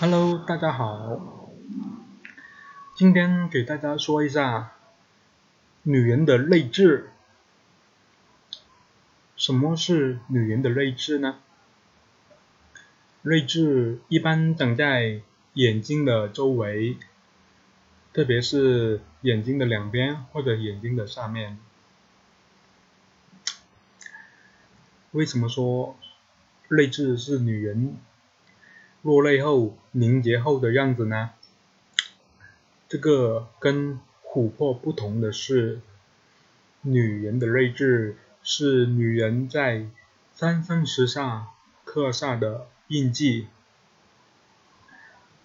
Hello，大家好，今天给大家说一下女人的泪痣。什么是女人的泪痣呢？泪痣一般长在眼睛的周围，特别是眼睛的两边或者眼睛的上面。为什么说泪痣是女人落泪后凝结后的样子呢？这个跟琥珀不同的是，女人的睿智是女人在三生石上刻下的印记，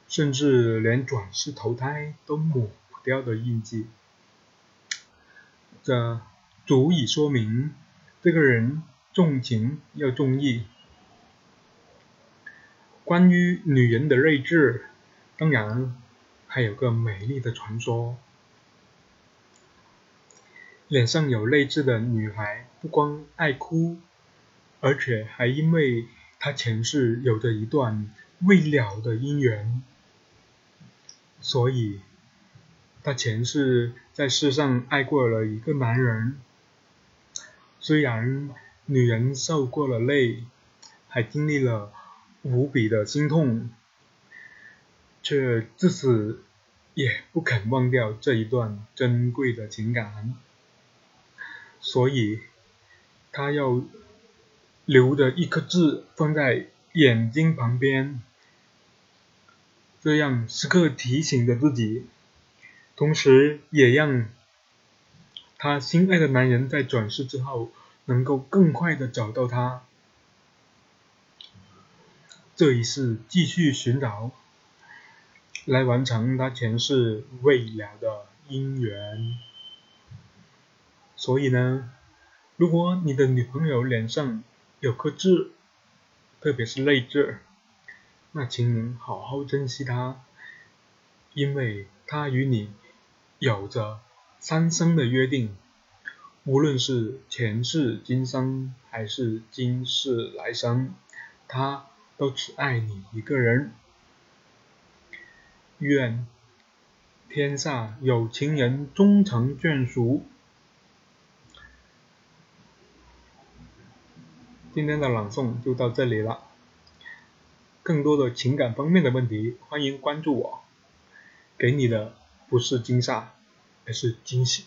甚至连转世投胎都抹不掉的印记。这足以说明这个人。重情要重义。关于女人的睿智，当然还有个美丽的传说：脸上有泪痣的女孩，不光爱哭，而且还因为她前世有着一段未了的姻缘，所以她前世在世上爱过了一个男人，虽然。女人受过了累，还经历了无比的心痛，却至死也不肯忘掉这一段珍贵的情感，所以她要留着一颗痣放在眼睛旁边，这样时刻提醒着自己，同时也让她心爱的男人在转世之后。能够更快的找到他，这一世继续寻找，来完成他前世未了的姻缘。所以呢，如果你的女朋友脸上有颗痣，特别是泪痣，那请您好好珍惜她，因为她与你有着三生的约定。无论是前世今生还是今世来生，她都只爱你一个人。愿天下有情人终成眷属。今天的朗诵就到这里了。更多的情感方面的问题，欢迎关注我。给你的不是惊吓，而是惊喜。